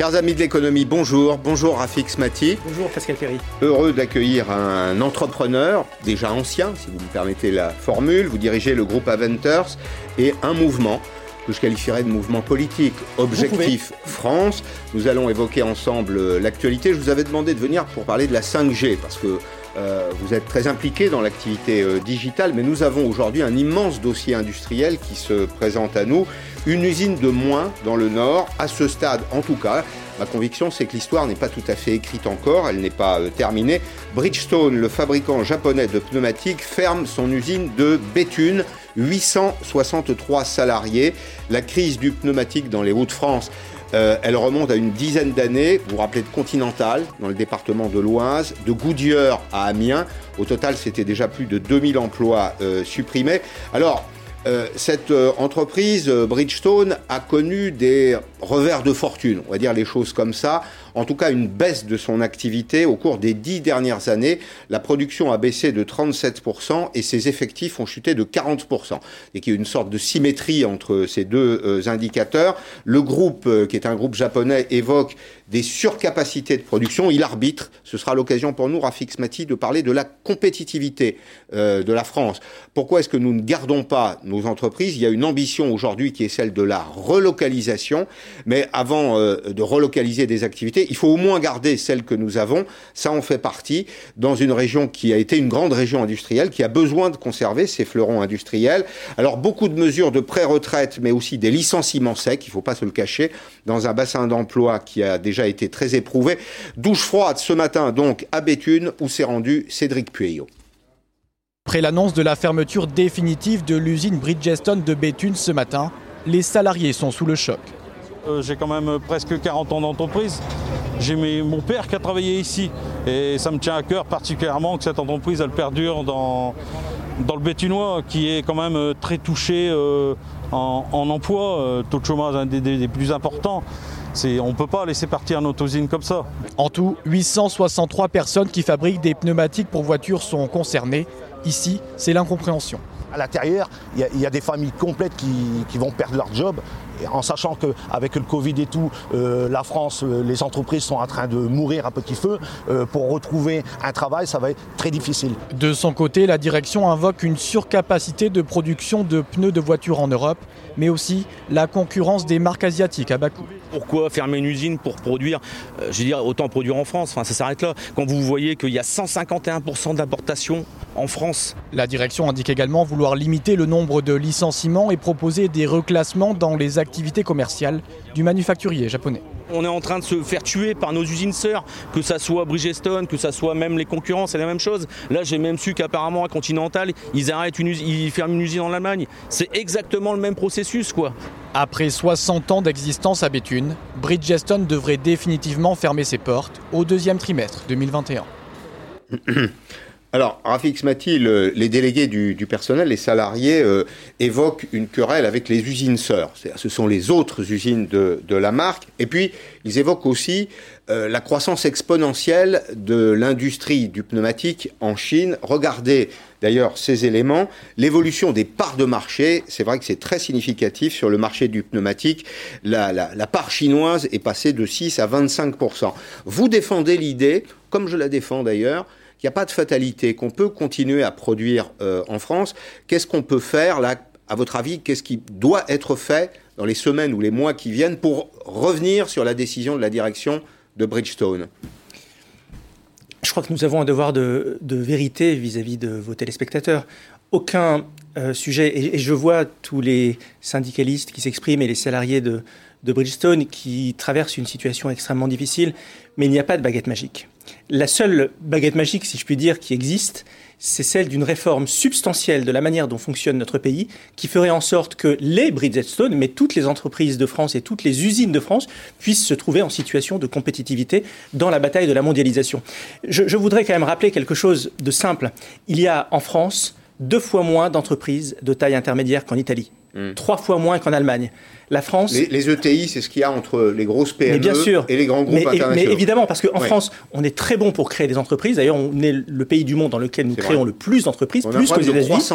Chers amis de l'économie, bonjour. Bonjour Rafik Smati. Bonjour Pascal Ferry. Heureux d'accueillir un entrepreneur, déjà ancien, si vous me permettez la formule. Vous dirigez le groupe Aventers et un mouvement que je qualifierais de mouvement politique, Objectif France. Nous allons évoquer ensemble l'actualité. Je vous avais demandé de venir pour parler de la 5G, parce que euh, vous êtes très impliqué dans l'activité euh, digitale, mais nous avons aujourd'hui un immense dossier industriel qui se présente à nous. Une usine de moins dans le Nord, à ce stade en tout cas. Ma conviction, c'est que l'histoire n'est pas tout à fait écrite encore, elle n'est pas euh, terminée. Bridgestone, le fabricant japonais de pneumatiques, ferme son usine de Béthune. 863 salariés. La crise du pneumatique dans les Hauts-de-France euh, elle remonte à une dizaine d'années. Vous vous rappelez de Continental, dans le département de l'Oise, de Goodyear à Amiens. Au total, c'était déjà plus de 2000 emplois euh, supprimés. Alors, euh, cette entreprise, Bridgestone, a connu des revers de fortune, on va dire les choses comme ça en tout cas une baisse de son activité au cours des dix dernières années. La production a baissé de 37% et ses effectifs ont chuté de 40%. Et qu'il y a une sorte de symétrie entre ces deux euh, indicateurs. Le groupe, euh, qui est un groupe japonais, évoque des surcapacités de production. Il arbitre. Ce sera l'occasion pour nous, Rafik Smati, de parler de la compétitivité euh, de la France. Pourquoi est-ce que nous ne gardons pas nos entreprises? Il y a une ambition aujourd'hui qui est celle de la relocalisation. Mais avant de relocaliser des activités, il faut au moins garder celle que nous avons. Ça en fait partie dans une région qui a été une grande région industrielle, qui a besoin de conserver ses fleurons industriels. Alors beaucoup de mesures de pré-retraite, mais aussi des licenciements secs, il ne faut pas se le cacher, dans un bassin d'emploi qui a déjà été très éprouvé. Douche froide ce matin donc à Béthune, où s'est rendu Cédric Pueyo. Après l'annonce de la fermeture définitive de l'usine Bridgestone de Béthune ce matin, les salariés sont sous le choc. Euh, j'ai quand même presque 40 ans d'entreprise. J'ai mon père qui a travaillé ici et ça me tient à cœur particulièrement que cette entreprise elle perdure dans, dans le Béthunois qui est quand même euh, très touché euh, en, emploi, taux de chômage un des, plus importants. on ne peut pas laisser partir notre usine comme ça. En tout, 863 personnes qui fabriquent des pneumatiques pour voitures sont concernées. Ici, c'est l'incompréhension. À l'intérieur, il y, a des familles complètes qui, vont perdre leur job, en sachant qu'avec le Covid et tout, euh, la France, euh, les entreprises sont en train de mourir à petit feu. Euh, pour retrouver un travail, ça va être très difficile. De son côté, la direction invoque une surcapacité de production de pneus de voitures en Europe, mais aussi la concurrence des marques asiatiques à bas coût. Pourquoi fermer une usine pour produire, je veux dire, autant produire en France? Enfin, ça s'arrête là. Quand vous voyez qu'il y a 151% d'importation en France. La direction indique également vouloir limiter le nombre de licenciements et proposer des reclassements dans les activités commerciales du manufacturier japonais. On est en train de se faire tuer par nos usines sœurs, que ça soit Bridgestone, que ça soit même les concurrents, c'est la même chose. Là, j'ai même su qu'apparemment à Continental, ils arrêtent une usine, ils ferment une usine en Allemagne. C'est exactement le même processus, quoi. Après 60 ans d'existence à Béthune, Bridgestone devrait définitivement fermer ses portes au deuxième trimestre 2021. Alors, Rafik Smati, les délégués du, personnel, les salariés, euh, évoquent une querelle avec les usines sœurs. Ce sont les autres usines de, la marque. Et puis, ils évoquent aussi euh, la croissance exponentielle de l'industrie du pneumatique en Chine. Regardez d'ailleurs ces éléments. L'évolution des parts de marché, c'est vrai que c'est très significatif sur le marché du pneumatique. La, la part chinoise est passée de 6 à 25 Vous défendez l'idée, comme je la défends d'ailleurs, qu'il n'y a pas de fatalité, qu'on peut continuer à produire euh, en France. Qu'est-ce qu'on peut faire là, à votre avis Qu'est-ce qui doit être fait dans les semaines ou les mois qui viennent pour revenir sur la décision de la direction de Bridgestone? Je crois que nous avons un devoir de, vérité vis-à-vis de vos téléspectateurs. Aucun euh, sujet, et, je vois tous les syndicalistes qui s'expriment et les salariés de, de Bridgestone qui traversent une situation extrêmement difficile, mais il n'y a pas de baguette magique. La seule baguette magique, si je puis dire, qui existe, c'est celle d'une réforme substantielle de la manière dont fonctionne notre pays, qui ferait en sorte que les Bridgestone, mais toutes les entreprises de France et toutes les usines de France, puissent se trouver en situation de compétitivité dans la bataille de la mondialisation. Je, voudrais quand même rappeler quelque chose de simple. Il y a en France deux fois moins d'entreprises de taille intermédiaire qu'en Italie, hmm. trois fois moins qu'en Allemagne. La France. Les, ETI, e c'est ce qu'il y a entre les grosses PME bien sûr, et les grands groupes internationaux. Mais évidemment, parce qu'en France, on est très bon pour créer des entreprises. D'ailleurs, on est le pays du monde dans lequel nous créons le plus d'entreprises, plus que les États-Unis.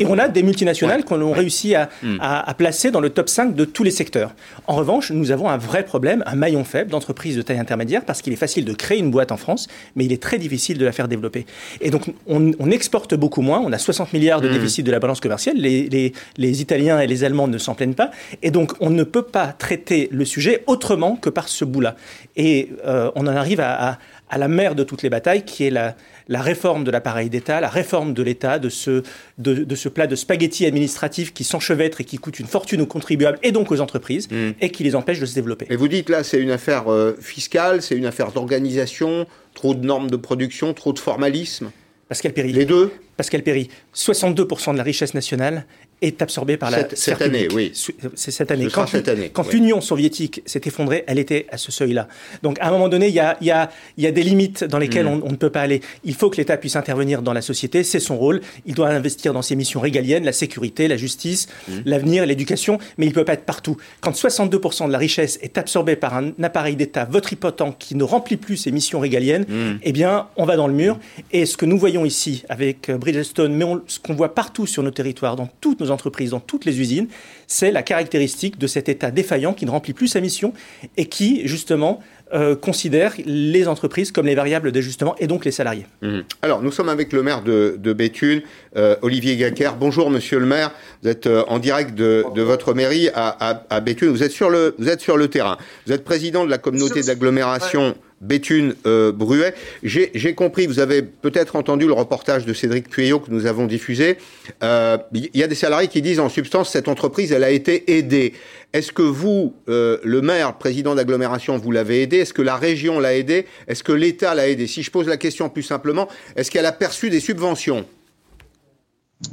Et on a des multinationales qu'on a réussi hmm. à, placer dans le top 5 de tous les secteurs. En revanche, nous avons un vrai problème, un maillon faible d'entreprises de taille intermédiaire, parce qu'il est facile de créer une boîte en France, mais il est très difficile de la faire développer. Et donc, on, exporte beaucoup moins. On a 60 milliards de hmm. déficit de la balance commerciale. Les, les, Italiens et les Allemands ne s'en plaignent pas. Et donc, on ne peut pas traiter le sujet autrement que par ce bout-là. Et euh, on en arrive à, à la mère de toutes les batailles, qui est la, la réforme de l'appareil d'État, la réforme de l'État, de ce, de, ce plat de spaghettis administratifs qui s'enchevêtre et qui coûte une fortune aux contribuables et donc aux entreprises mm. et qui les empêche de se développer. Et vous dites là, c'est une affaire euh, fiscale, c'est une affaire d'organisation, trop de normes de production, trop de formalisme Pascal Péry. Les deux? Pascal Péry, 62% de la richesse nationale est absorbée par la cette, année, oui. C'est cette année. quand, cette année. Quand l'Union soviétique s'est effondrée, elle était à ce seuil-là. Donc à un moment donné, il y a, y a, y a des limites dans lesquelles mm. on, ne peut pas aller. Il faut que l'État puisse intervenir dans la société, c'est son rôle. Il doit investir dans ses missions régaliennes, la sécurité, la justice, mm. l'avenir, l'éducation, mais il ne peut pas être partout. Quand 62% de la richesse est absorbée par un appareil d'État votripotent qui ne remplit plus ses missions régaliennes, mm. eh bien, on va dans le mur. Et ce que nous voyons ici avec euh, Bridgestone, mais ce qu'on voit partout sur nos territoires, dans toutes nos entreprises, dans toutes les usines, c'est la caractéristique de cet État défaillant qui ne remplit plus sa mission et qui, justement, euh, considère les entreprises comme les variables d'ajustement et donc les salariés. Mmh. Alors, nous sommes avec le maire de, Béthune, euh, Olivier Gacker. Bonjour, monsieur le maire. Vous êtes euh, en direct de, votre mairie à, Béthune. Vous êtes, sur le, vous êtes sur le terrain. Vous êtes président de la communauté d'agglomération. Béthune euh, Bruet. J'ai compris, vous avez peut-être entendu le reportage de Cédric Pueyo que nous avons diffusé. Il euh, y a des salariés qui disent en substance cette entreprise, elle a été aidée. Est-ce que vous, euh, le maire, président d'agglomération, vous l'avez aidé? Est-ce que la région l'a aidé? Est-ce que l'État l'a aidé? Si je pose la question plus simplement, est-ce qu'elle a perçu des subventions?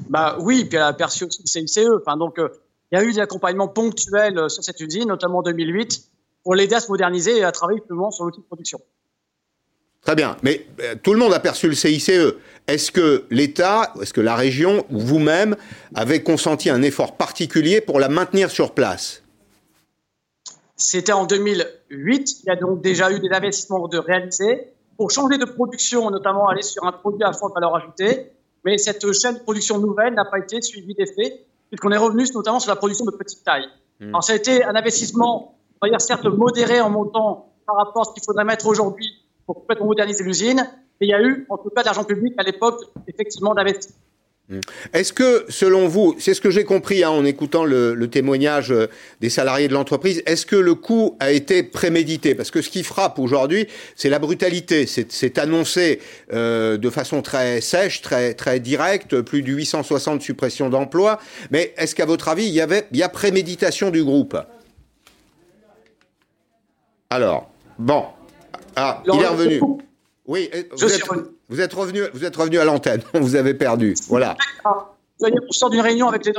Bah oui, puis elle a perçu aussi le CICE. Enfin, donc, il y a eu des accompagnements ponctuels sur cette usine, notamment en 2008 pour l'aider à se moderniser et à travailler plus sur l'outil de production. Très bien, mais euh, tout le monde a perçu le CICE. Est-ce que l'État, est-ce que la région ou vous-même avez consenti un effort particulier pour la maintenir sur place? C'était en 2008. Il y a donc déjà eu des investissements de réaliser pour changer de production, notamment aller sur un produit à forte valeur ajoutée. Mais cette chaîne de production nouvelle n'a pas été suivie d'effet, puisqu'on est revenu notamment sur la production de petite taille. Hmm. Alors ça a été un investissement va dire certes modéré en montant par rapport à ce qu'il faudrait mettre aujourd'hui pour complètement moderniser l'usine, mais il y a eu, en tout cas, d'argent public à l'époque, effectivement, d'investissement. Mmh. Est-ce que, selon vous, c'est ce que j'ai compris hein, en écoutant le, témoignage euh, des salariés de l'entreprise, est-ce que le coup a été prémédité? Parce que ce qui frappe aujourd'hui, c'est la brutalité. C'est annoncé euh, de façon très sèche, très, très directe, plus de 860 suppressions d'emplois. Mais est-ce qu'à votre avis, il y, avait, il y a préméditation du groupe? Alors, bon. Ah, il est revenu. Oui, vous êtes, vous êtes, revenu, vous êtes revenu à l'antenne. Vous avez perdu. Voilà. On sort d'une réunion avec les,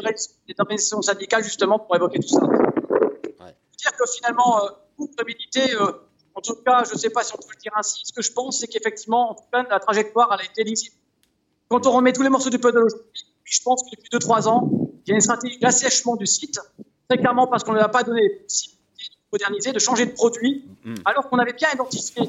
organisations syndicales justement pour évoquer tout ça. Ouais. Dire que finalement, euh, pour préméditer, euh, en tout cas, je ne sais pas si on peut le dire ainsi. Ce que je pense, c'est qu'effectivement, en tout cas, la trajectoire, elle a été lisible. Quand on remet tous les morceaux du puzzle je pense que depuis 2-3 ans, il y a une stratégie d'assèchement du site, très clairement parce qu'on ne a pas donné moderniser, de changer de produit, mm. alors qu'on avait bien identifié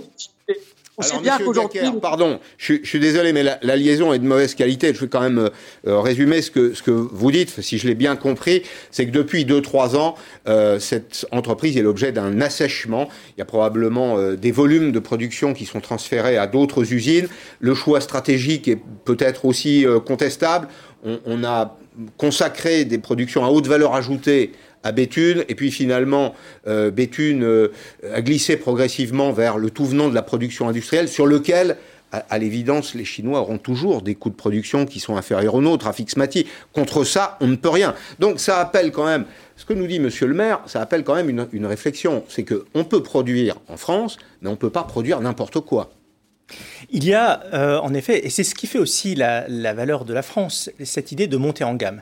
on sait bien qu'aujourd'hui. Pardon, je, suis désolé, mais la, liaison est de mauvaise qualité. Je vais quand même euh, euh, résumer ce que, ce que vous dites, si je l'ai bien compris. C'est que depuis 2-3 ans, euh, cette entreprise est l'objet d'un assèchement. Il y a probablement des volumes de production qui sont transférés à d'autres usines. Le choix stratégique est peut-être aussi contestable. On, on a consacré des productions à haute valeur ajoutée à Béthune, et puis finalement, euh, Béthune euh, a glissé progressivement vers le tout venant de la production industrielle, sur lequel, à, l'évidence, les Chinois auront toujours des coûts de production qui sont inférieurs aux nôtres, à Fixmati. Contre ça, on ne peut rien. Donc ça appelle quand même, ce que nous dit Monsieur le maire, ça appelle quand même une, réflexion. C'est qu'on peut produire en France, mais on ne peut pas produire n'importe quoi. Il y a, euh, en effet, et c'est ce qui fait aussi la, la valeur de la France, cette idée de monter en gamme.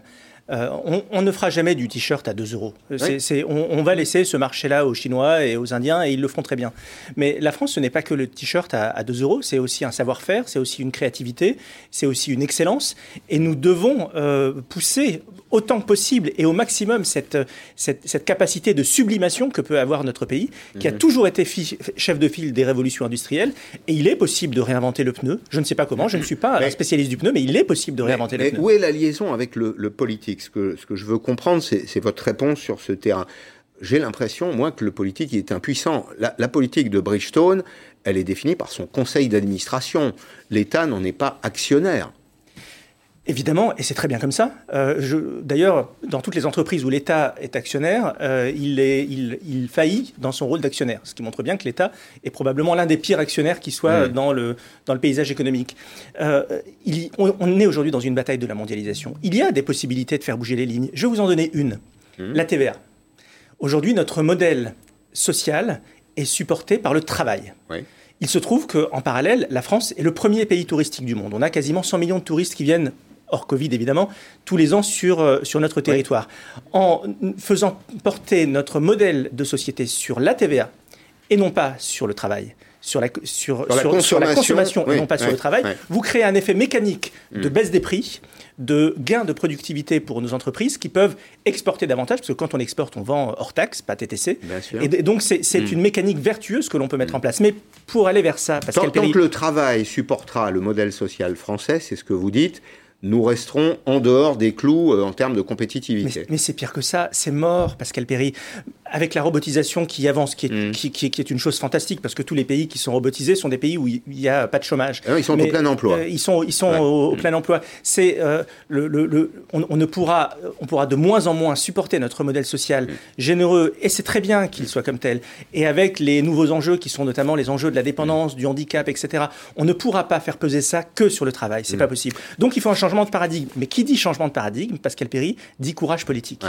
Euh, on, ne fera jamais du t-shirt à 2 euros. on, va laisser ce marché-là aux Chinois et aux Indiens et ils le feront très bien. Mais la France, ce n'est pas que le t-shirt à, 2 euros, c'est aussi un savoir-faire, c'est aussi une créativité, c'est aussi une excellence. Et nous devons euh, pousser autant que possible et au maximum cette, cette, capacité de sublimation que peut avoir notre pays, qui a mhm. toujours été chef de file des révolutions industrielles. Et il est possible de réinventer le pneu. Je ne sais pas comment, je ne suis pas un spécialiste du pneu, mais il est possible de réinventer le pneu. Où est la liaison avec le, politique? Ce que, je veux comprendre, c'est votre réponse sur ce terrain. J'ai l'impression, moi, que le politique est impuissant. La, la politique de Bridgestone, elle est définie par son conseil d'administration. L'État n'en est pas actionnaire. Évidemment, et c'est très bien comme ça. Euh, D'ailleurs, dans toutes les entreprises où l'État est actionnaire, euh, il, est, il, il, faillit dans son rôle d'actionnaire, ce qui montre bien que l'État est probablement l'un des pires actionnaires qui soit dans, le, dans le paysage économique. Euh, il, on, est aujourd'hui dans une bataille de la mondialisation. Il y a des possibilités de faire bouger les lignes. Je vais vous en donner une, mmh. la TVA. Aujourd'hui, notre modèle social est supporté par le travail. Oui. Il se trouve qu'en parallèle, la France est le premier pays touristique du monde. On a quasiment 100 millions de touristes qui viennent hors Covid évidemment, tous les ans sur, euh, sur notre territoire. En faisant porter notre modèle de société sur la TVA et non pas sur le travail, sur la, sur, sur, la, consommation, et non pas sur le travail, vous créez un effet mécanique de mm. baisse des prix, de gain de productivité pour nos entreprises qui peuvent exporter davantage, parce que quand on exporte, on vend hors taxe, pas TTC. Et donc c'est mm. une mécanique vertueuse que l'on peut mettre en place. Mais pour aller vers ça, parce tant, tant que le travail supportera le modèle social français, c'est ce que vous dites, nous resterons en dehors des clous euh, en termes de compétitivité. Mais, c'est pire que ça, c'est mort, Pascal Perry. Avec la robotisation qui avance, qui est, mm. qui, est, une chose fantastique, parce que tous les pays qui sont robotisés sont des pays où il n'y a pas de chômage. Ah ils sont au plein emploi. Euh, ils sont, ils sont au, plein emploi. C'est euh, le, le, on, ne pourra, on pourra de moins en moins supporter notre modèle social mm. généreux, et c'est très bien qu'il soit comme tel. Et avec les nouveaux enjeux qui sont notamment les enjeux de la dépendance, du handicap, etc., on ne pourra pas faire peser ça que sur le travail. C'est mm. pas possible. Donc il faut un changement de paradigme. Mais qui dit changement de paradigme, Pascal Perry, dit courage politique.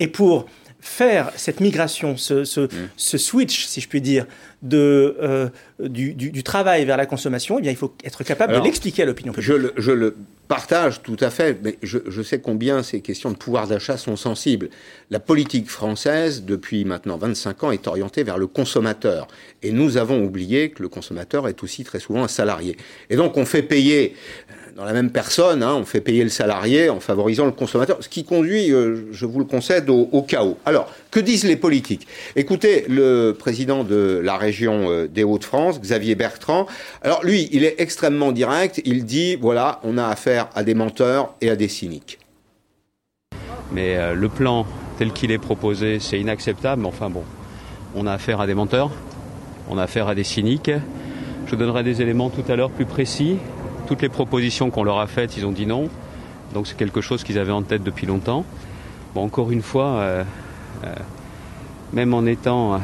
Et pour faire cette migration, ce, ce, mm. switch, si je puis dire, de, euh, du, travail vers la consommation, eh bien, il faut être capable de l'expliquer à l'opinion publique. Je le, je le, partage tout à fait, mais je, je sais combien ces questions de pouvoir d'achat sont sensibles. La politique française, depuis maintenant 25 ans, est orientée vers le consommateur. Et nous avons oublié que le consommateur est aussi très souvent un salarié. Et donc, on fait payer dans la même personne, hein, on fait payer le salarié en favorisant le consommateur, ce qui conduit, euh, je vous le concède, au, chaos. Alors, que disent les politiques? Écoutez, le président de la région euh, des Hauts-de-France, Xavier Bertrand, alors lui, il est extrêmement direct, il dit, voilà, on a affaire à des menteurs et à des cyniques. Mais euh, le plan tel qu'il est proposé, c'est inacceptable, mais enfin bon, on a affaire à des menteurs, on a affaire à des cyniques. Je donnerai des éléments tout à l'heure plus précis. Toutes les propositions qu'on leur a faites, ils ont dit non. Donc c'est quelque chose qu'ils avaient en tête depuis longtemps. Bon, encore une fois, euh, euh, même en étant euh,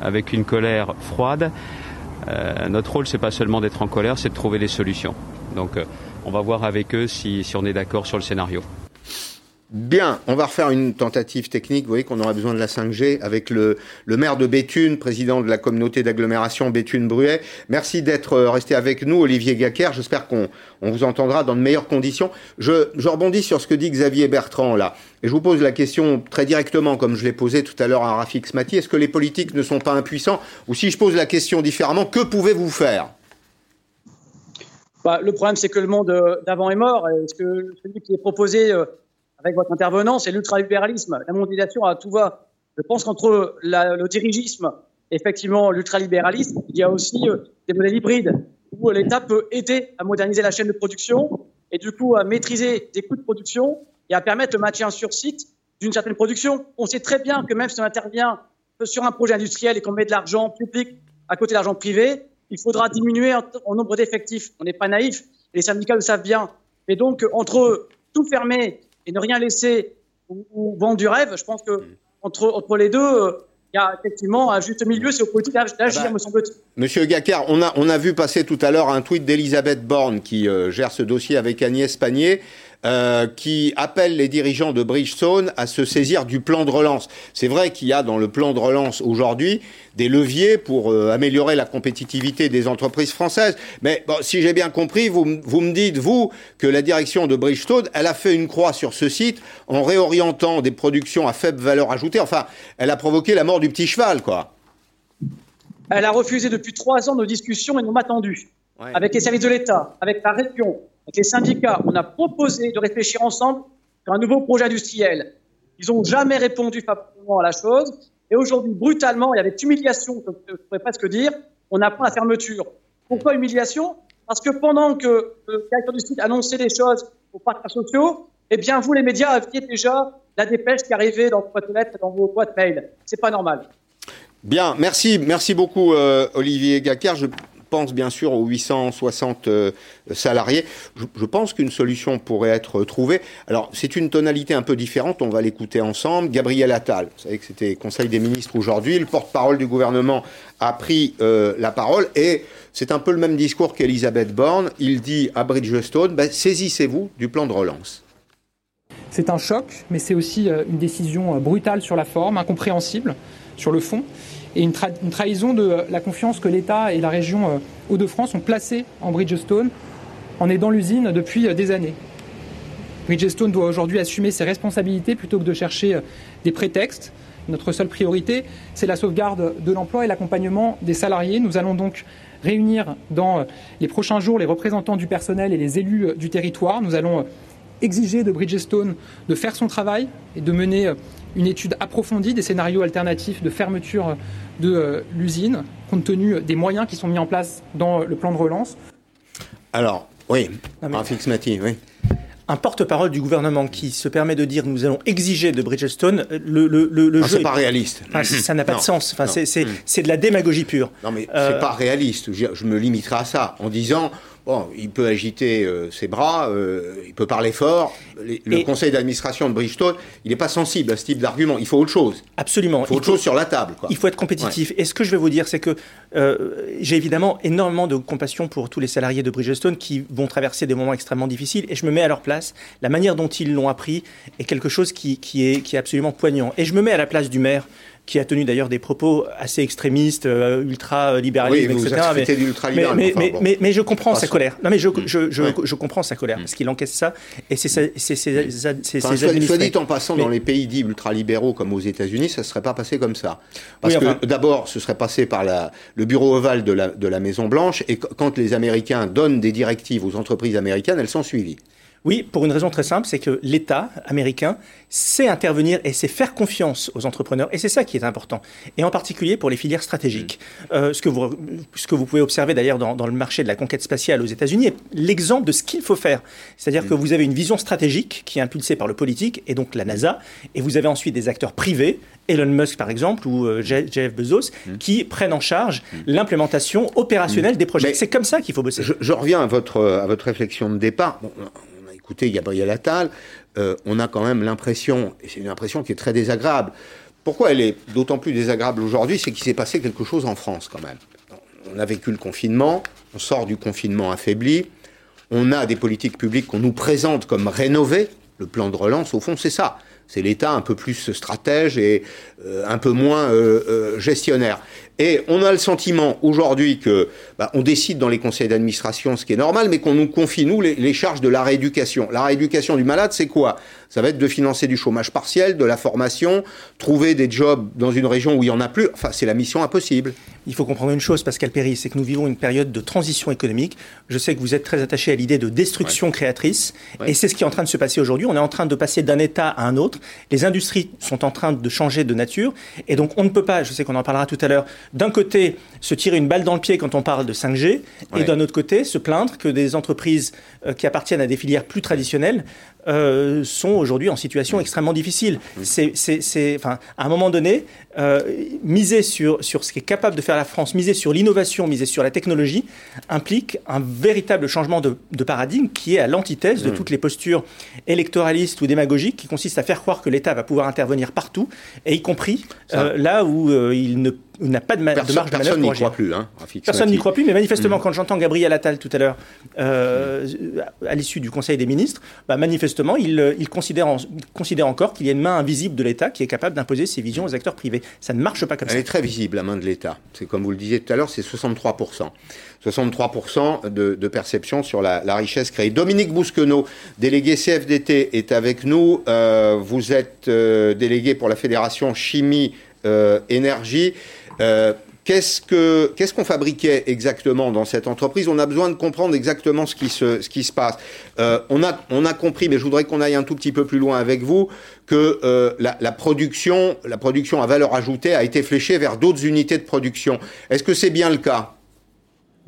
avec une colère froide, notre rôle, c'est pas seulement d'être en colère, c'est de trouver des solutions. Donc on va voir avec eux si on est d'accord sur le scénario. Bien, on va refaire une tentative technique. Vous voyez qu'on aura besoin de la 5G avec le, maire de Béthune, président de la communauté d'agglomération Béthune-Bruet. Merci d'être euh, resté avec nous, Olivier Gacker. J'espère qu'on vous entendra dans de meilleures conditions. Je, je, rebondis sur ce que dit Xavier Bertrand là. Et je vous pose la question très directement, comme je l'ai posé tout à l'heure à Rafik Smati. Est-ce que les politiques ne sont pas impuissants? Ou si je pose la question différemment, que pouvez-vous faire? Bah, Le problème, c'est que le monde euh, d'avant est mort. Est-ce que celui qui est proposé euh, avec votre intervenant, c'est l'ultralibéralisme, la mondialisation à tout va. Je pense qu'entre le dirigisme, effectivement, l'ultralibéralisme, il y a aussi euh, des modèles hybrides où l'État peut aider à moderniser la chaîne de production et du coup à maîtriser des coûts de production et à permettre le maintien sur site d'une certaine production. On sait très bien que même si on intervient sur un projet industriel et qu'on met de l'argent public à côté de l'argent privé, il faudra diminuer en nombre d'effectifs. On n'est pas naïf, les syndicats le savent bien. Et donc, entre tout fermer et ne rien laisser ou, vendre du rêve, je pense que mm. entre, entre les deux, euh, il y a effectivement un juste milieu, c'est au politique d'agir, ah bah, me semble-t-il. Monsieur Gaccard, on a, on a vu passer tout à l'heure un tweet d'Elisabeth Borne qui euh, gère ce dossier avec Agnès Pannier. Euh, qui appelle les dirigeants de Bridgestone à se saisir du plan de relance. C'est vrai qu'il y a dans le plan de relance aujourd'hui des leviers pour euh, améliorer la compétitivité des entreprises françaises. Mais bon, si j'ai bien compris, vous, vous me dites, vous, que la direction de Bridgestone, elle a fait une croix sur ce site en réorientant des productions à faible valeur ajoutée. Enfin, elle a provoqué la mort du petit cheval, quoi. Elle a refusé depuis trois ans nos discussions et nous attendu. Avec les services de l'État, avec la région, avec les syndicats, on a proposé de réfléchir ensemble sur un nouveau projet industriel. Ils n'ont jamais répondu favorablement à la chose. Et aujourd'hui, brutalement, et avec humiliation, je pourrais presque dire, on apprend la fermeture. Pourquoi humiliation? Parce que pendant que le directeur du site annonçait des choses aux partenaires sociaux, eh bien, vous, les médias, aviez déjà la dépêche qui arrivait dans vos boîtes lettres, dans vos boîtes mail. C'est pas normal. Bien, merci, merci beaucoup euh, Olivier Gacquer. Pense bien sûr aux 860 euh, salariés. Je, pense qu'une solution pourrait être trouvée. Alors, c'est une tonalité un peu différente, on va l'écouter ensemble. Gabriel Attal, vous savez que c'était Conseil des ministres aujourd'hui, le porte-parole du gouvernement a pris euh, la parole et c'est un peu le même discours qu'Elisabeth Borne. Il dit à Bridgestone, ben, saisissez-vous du plan de relance. C'est un choc, mais c'est aussi une décision brutale sur la forme, incompréhensible sur le fond et une, trahison de la confiance que l'État et la région euh, Hauts-de-France ont placée en Bridgestone en aidant l'usine depuis euh, des années. Bridgestone doit aujourd'hui assumer ses responsabilités plutôt que de chercher euh, des prétextes. Notre seule priorité, c'est la sauvegarde de l'emploi et l'accompagnement des salariés. Nous allons donc réunir dans les prochains jours les représentants du personnel et les élus du territoire. Nous allons exiger de Bridgestone de faire son travail et de mener une étude approfondie des scénarios alternatifs de fermeture de euh, l'usine, compte tenu des moyens qui sont mis en place dans le plan de relance. Alors, oui, Rafik Mati, oui un porte-parole du gouvernement qui se permet de dire nous allons exiger de Bridgestone le, le, le, le jeu. C'est pas réaliste. ça n'a pas de sens. Enfin, c'est de la démagogie pure. Non, mais euh... c'est pas réaliste. je me limiterai à ça en disant Bon, il peut agiter euh, ses bras, euh, il peut parler fort. le conseil d'administration de Bridgestone, il n'est pas sensible à ce type d'argument. Il faut autre chose. Absolument. Il faut autre chose sur la table. Il faut être compétitif. Et ce que je vais vous dire, c'est que euh, j'ai évidemment énormément de compassion pour tous les salariés de Bridgestone qui vont traverser des moments extrêmement difficiles. Et je me mets à leur place. La manière dont ils l'ont appris est quelque chose qui, qui, est, qui est absolument poignant. Et je me mets à la place du maire qui a tenu d'ailleurs des propos assez extrémistes, euh, ultra-libéralisme, oui, etc. Mais, mais, mais, mais, je comprends sa colère. Non, mais je, je, je, je comprends sa colère, parce qu'il encaisse ça, et c'est ses enfin, Soit dit en passant, dans les pays dits ultralibéraux, comme aux États-Unis, ça ne serait pas passé comme ça. Parce que d'abord, ce serait passé par la, le bureau ovale de la, de la Maison-Blanche, et quand les Américains donnent des directives aux entreprises américaines, elles sont suivies. Oui, pour une raison très simple, c'est que l'État américain sait intervenir et sait faire confiance aux entrepreneurs. Et c'est ça qui est important. Et en particulier pour les filières stratégiques. Mm. Euh, ce, que vous, ce que vous pouvez observer d'ailleurs dans, dans, le marché de la conquête spatiale aux États-Unis est l'exemple de ce qu'il faut faire. C'est-à-dire mm. que vous avez une vision stratégique qui est impulsée par le politique et donc la NASA. Et vous avez ensuite des acteurs privés, Elon Musk par exemple ou euh, Jeff Bezos, mm. qui prennent en charge l'implémentation opérationnelle des projets. C'est comme ça qu'il faut bosser. Je, je, reviens à votre, à votre réflexion de départ. Bon, écoutez Gabriel Attal, euh, on a quand même l'impression, et c'est une impression qui est très désagréable, pourquoi elle est d'autant plus désagréable aujourd'hui, c'est qu'il s'est passé quelque chose en France quand même. On a vécu le confinement, on sort du confinement affaibli, on a des politiques publiques qu'on nous présente comme rénovées, le plan de relance, au fond, c'est ça. C'est l'État un peu plus stratège et euh, un peu moins euh, gestionnaire. Et on a le sentiment aujourd'hui que bah, on décide dans les conseils d'administration ce qui est normal, mais qu'on nous confie nous les, les, charges de la rééducation. La rééducation du malade, c'est quoi? Ça va être de financer du chômage partiel, de la formation, trouver des jobs dans une région où il y en a plus. Enfin, c'est la mission impossible. Il faut comprendre une chose, Pascal Perry, c'est que nous vivons une période de transition économique. Je sais que vous êtes très attaché à l'idée de destruction créatrice, ouais. et c'est ce qui est en train de se passer aujourd'hui. On est en train de passer d'un État à un autre. Les industries sont en train de changer de nature, et donc on ne peut pas. Je sais qu'on en parlera tout à l'heure d'un côté se tirer une balle dans le pied quand on parle de 5G, ouais. et d'un autre côté se plaindre que des entreprises euh, qui appartiennent à des filières plus traditionnelles euh, sont aujourd'hui en situation extrêmement difficile. C'est, enfin, à un moment donné, euh, miser sur, sur ce qui est capable de faire la France, miser sur l'innovation, miser sur la technologie, implique un véritable changement de, de paradigme qui est à l'antithèse de mmh. toutes les postures électoralistes ou démagogiques qui consistent à faire croire que l'État va pouvoir intervenir partout, et y compris euh, là où il ne n'a pas de, ma personne, de marge de Personne n'y croit plus. Hein, personne n'y croit plus, mais manifestement, mmh. quand j'entends Gabriel Attal tout à l'heure, euh, à l'issue du Conseil des ministres, bah, manifestement, manifestement, il, il, considère, considère encore qu'il y a une main invisible de l'État qui est capable d'imposer ses visions aux acteurs privés. Ça ne marche pas comme ça. Elle est très visible, la main de l'État. C'est comme vous le disiez tout à l'heure, c'est 63%. 63% de, de, perception sur la, la, richesse créée. Dominique Bousquenot, délégué CFDT, est avec nous. Euh, vous êtes euh, délégué pour la Fédération Chimie euh, Énergie. Euh, Qu'est-ce que qu'est-ce qu'on fabriquait exactement dans cette entreprise? On a besoin de comprendre exactement ce qui se passe. Euh, on a compris, mais je voudrais qu'on aille un tout petit peu plus loin avec vous que euh, la, production la production à valeur ajoutée a été fléchée vers d'autres unités de production. Est-ce que c'est bien le cas?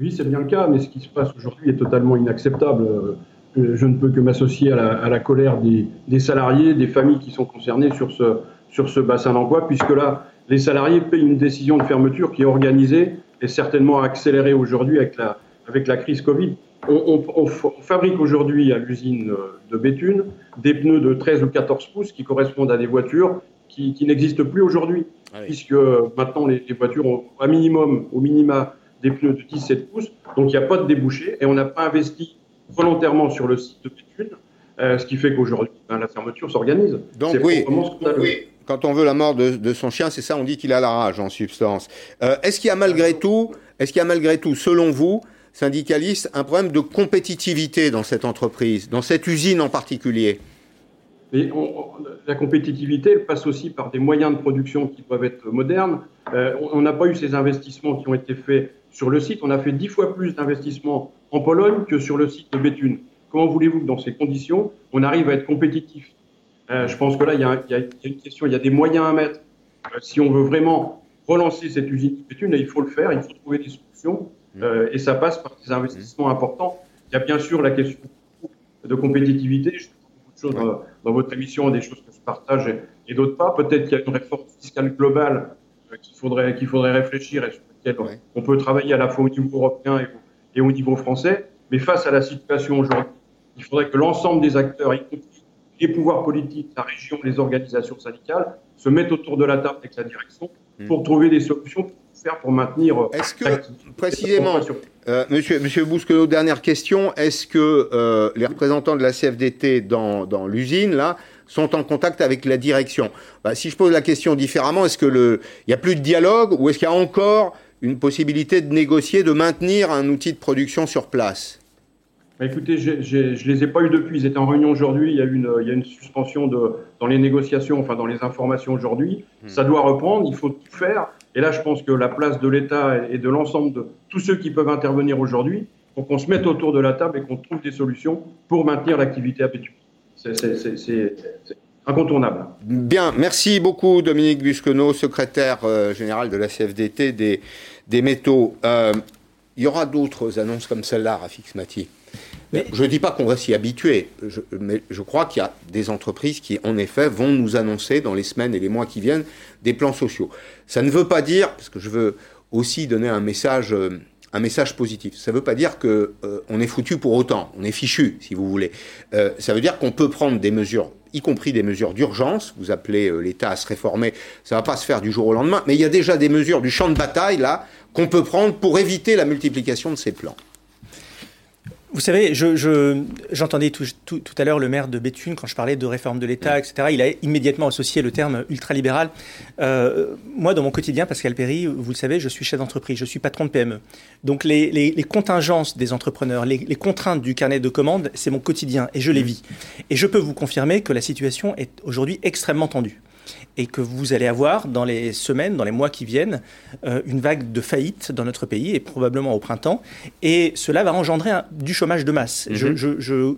Oui, c'est bien le cas, mais ce qui se passe aujourd'hui est totalement inacceptable. Je ne peux que m'associer à la, colère des, des salariés, des familles qui sont concernées sur ce sur ce bassin d'emploi, puisque là les salariés payent une décision de fermeture qui est organisée et certainement accélérée aujourd'hui avec la, avec la crise Covid. On, on, on fabrique aujourd'hui à l'usine de Béthune des pneus de 13 ou 14 pouces qui correspondent à des voitures qui, qui n'existent plus aujourd'hui, ah puisque maintenant les, les, voitures ont un minimum, au minima, des pneus de 17 pouces. Donc il n'y a pas de débouché et on n'a pas investi volontairement sur le site de Béthune, euh, ce qui fait qu'aujourd'hui, ben, la fermeture s'organise. Donc oui, oui quand on veut la mort de, de son chien, c'est ça, on dit qu'il a la rage en substance. Euh, est-ce qu'il y a malgré tout, est-ce qu'il y a malgré tout, selon vous, syndicalistes, un problème de compétitivité dans cette entreprise, dans cette usine en particulier? On, La compétitivité elle passe aussi par des moyens de production qui doivent être modernes. Euh, on n'a pas eu ces investissements qui ont été faits sur le site. On a fait dix fois plus d'investissements en Pologne que sur le site de Béthune. Comment voulez-vous que dans ces conditions, on arrive à être compétitif? Euh, je pense que là, il y, a, il, y a, une question, il y a des moyens à mettre. Euh, si on veut vraiment relancer cette usine Béthune, il faut le faire, il faut trouver des solutions, euh, et ça passe par des investissements importants. Il y a bien sûr la question de compétitivité. Je fais beaucoup de choses dans, dans, votre émission, des choses que je partage et, et d'autres pas. Peut-être qu'il y a une réforme fiscale globale qu'il faudrait, qu'il faudrait réfléchir et sur laquelle ouais. on peut travailler à la fois au niveau européen et au, et au niveau français. Mais face à la situation aujourd'hui, il faudrait que l'ensemble des acteurs, y compris les pouvoirs politiques, la région, les organisations syndicales se mettent autour de la table avec la direction pour trouver des solutions pour faire pour maintenir. Euh, Est-ce que précisément, euh, Monsieur Monsieur Bousquelot, dernière question, est-ce que euh, les représentants de la CFDT dans, dans l'usine là sont en contact avec la direction? Bah, Si je pose la question différemment, est-ce que le il y a plus de dialogue ou est-ce qu'il y a encore une possibilité de négocier, de maintenir un outil de production sur place? Bah, écoutez, je ne les ai pas eu depuis. Ils étaient en réunion aujourd'hui. Il, y a une, il y a une suspension de, dans les négociations, enfin dans les informations aujourd'hui. Mmh. Ça doit reprendre. Il faut tout faire. Et là, je pense que la place de l'État et de l'ensemble de tous ceux qui peuvent intervenir aujourd'hui, pour qu'on se mette autour de la table et qu'on trouve des solutions pour maintenir l'activité à Pétu. C'est incontournable. Bien, merci beaucoup Dominique Busquenot, secrétaire euh, général de la CFDT des, des métaux. Euh, il y aura d'autres annonces comme celle-là, Rafik Mati Je ne dis pas qu'on va s'y habituer, mais je crois qu'il y a des entreprises qui, en effet, vont nous annoncer dans les semaines et les mois qui viennent des plans sociaux. Ça ne veut pas dire, parce que je veux aussi donner un message, euh, positif, ça ne veut pas dire qu'on euh, est foutu pour autant, on est fichu, si vous voulez. Euh, ça veut dire qu'on peut prendre des mesures y compris des mesures d'urgence. Vous appelez l'État à se réformer, ça ne va pas se faire du jour au lendemain, mais il y a déjà des mesures du champ de bataille, là, qu'on peut prendre pour éviter la multiplication de ces plans. Vous savez, j'entendais je, tout, tout, tout, à l'heure le maire de Béthune, quand je parlais de réforme de l'État, etc., il a immédiatement associé le terme ultralibéral. Euh, moi, dans mon quotidien, Pascal Perry, vous le savez, je suis chef d'entreprise, je suis patron de PME. Donc les, les, les contingences des entrepreneurs, les, les, contraintes du carnet de commandes, c'est mon quotidien et je les vis. Et je peux vous confirmer que la situation est aujourd'hui extrêmement tendue et que vous allez avoir dans les semaines, dans les mois qui viennent, euh, une vague de faillite dans notre pays et probablement au printemps. Et cela va engendrer un, du chômage de masse. Mm -hmm. je, je,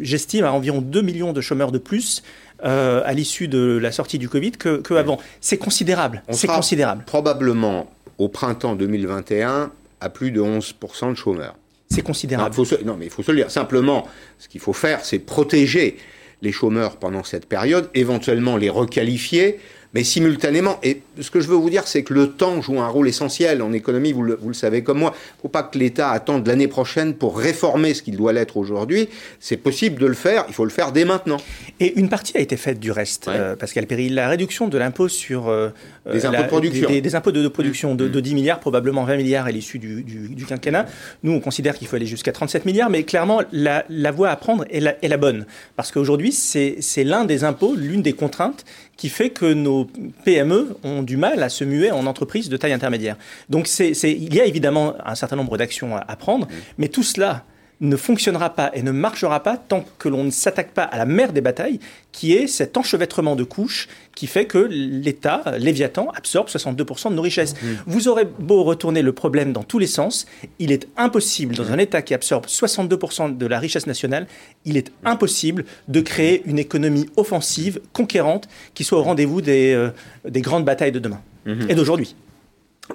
j'estime je, à environ 2 millions de chômeurs de plus euh, à l'issue de la sortie du Covid que, que avant. C'est considérable. C'est considérable. Probablement au printemps 2021 à plus de 11% de chômeurs. C'est considérable. Non, se, non, mais il faut se le dire. Simplement, ce qu'il faut faire, c'est protéger les chômeurs pendant cette période, éventuellement les requalifier, mais simultanément, et ce que je veux vous dire, c'est que le temps joue un rôle essentiel en économie, vous le, vous le savez comme moi. Il ne faut pas que l'État attende l'année prochaine pour réformer ce qu'il doit l'être aujourd'hui. C'est possible de le faire, il faut le faire dès maintenant. Et une partie a été faite du reste, Ouais. euh, Pascal Perry. La réduction de l'impôt sur... euh, Des euh, impôts de production. Des, des impôts de, de production de, Mmh. de 10 milliards, probablement 20 milliards à l'issue du, du- du quinquennat. Nous, on considère qu'il faut aller jusqu'à 37 milliards, mais clairement, la, la voie à prendre est la, est la bonne. Parce qu'aujourd'hui, c'est l'un des impôts, l'une des contraintes qui fait que nos PME ont du mal à se muer en entreprises de taille intermédiaire. Donc, c'est il y a évidemment un certain nombre d'actions à, à prendre, mais tout cela ne fonctionnera pas et ne marchera pas tant que l'on ne s'attaque pas à la mère des batailles, qui est cet enchevêtrement de couches qui fait que l'État, Léviathan, absorbe 62% de nos richesses. Vous aurez beau retourner le problème dans tous les sens, il est impossible, dans un État qui absorbe 62% de la richesse nationale, il est impossible de créer une économie offensive, conquérante, qui soit au rendez-vous des, euh, des grandes batailles de demain et d'aujourd'hui.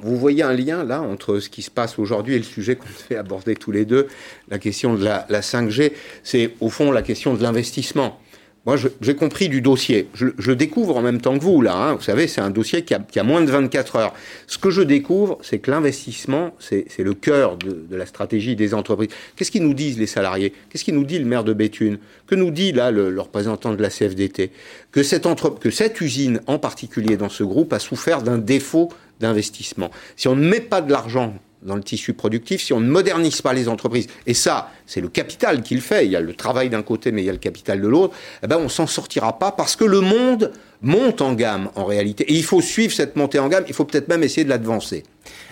Vous voyez un lien là entre ce qui se passe aujourd'hui et le sujet qu'on fait aborder tous les deux, la question de la, la 5G, c'est au fond la question de l'investissement. Moi, j'ai compris du dossier. Je, je découvre en même temps que vous, là. hein. Vous savez, c'est un dossier qui a, moins de 24 heures. Ce que je découvre, c'est que l'investissement, c'est le cœur de, la stratégie des entreprises. Qu'est-ce qu'ils nous disent, les salariés? Qu'est-ce qu'il nous dit le maire de Béthune? Que nous dit, là, le, représentant de la CFDT que cette usine, en particulier dans ce groupe, a souffert d'un défaut d'investissement. Si on ne met pas de l'argent dans le tissu productif, si on ne modernise pas les entreprises, et ça, c'est le capital qui le fait, il y a le travail d'un côté, mais il y a le capital de l'autre, eh ben on s'en sortira pas parce que le monde monte en gamme en réalité. Et il faut suivre cette montée en gamme, il faut peut-être même essayer de l'advancer.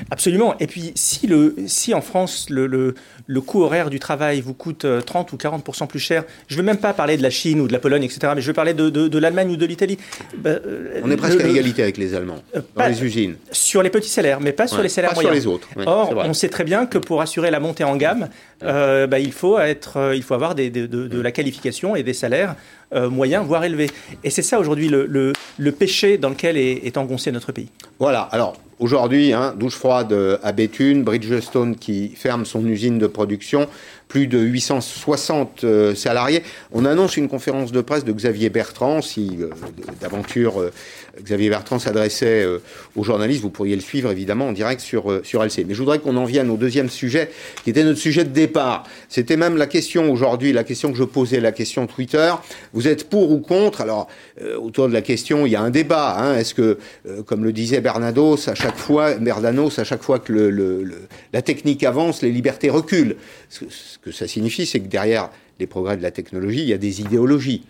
Absolument. Et puis, si, le, si en France, le, le, le coût horaire du travail vous coûte euh, 30 ou 40% plus cher, je ne veux même pas parler de la Chine ou de la Pologne, etc., mais je veux parler de, de, de l'Allemagne ou de l'Italie. Bah, euh, On est presque à égalité avec les Allemands, dans pas- les usines. Sur les petits salaires, mais pas sur les salaires pas sur moyens. les autres, ouais, Or, on sait très bien que pour assurer la montée en gamme, euh, bah, il, faut être, euh, il faut avoir des, de, de- de la qualification et des salaires euh, moyens, voire élevés. Et c'est ça aujourd'hui le, le, le péché dans lequel est, est engoncé notre pays. Voilà, alors aujourd'hui, hein, douche froide euh, à Béthune, Bridgestone qui ferme son usine de production, plus de 860 euh, salariés. On annonce une conférence de presse de Xavier Bertrand, si euh, d'aventure Xavier Bertrand s'adressait aux journalistes, vous pourriez le suivre évidemment en direct sur, sur LC. Mais je voudrais qu'on en vienne au deuxième sujet, qui était notre sujet de départ. C'était même la question aujourd'hui, la question que je posais, la question Twitter. Vous êtes pour ou contre? Alors, autour de la question, il y a un débat. Hein. Est-ce que, comme le disait Bernados, à chaque fois, Bernanos, à chaque fois que la technique avance, les libertés reculent ce, ce que ça signifie, c'est que derrière les progrès de la technologie, il y a des idéologies.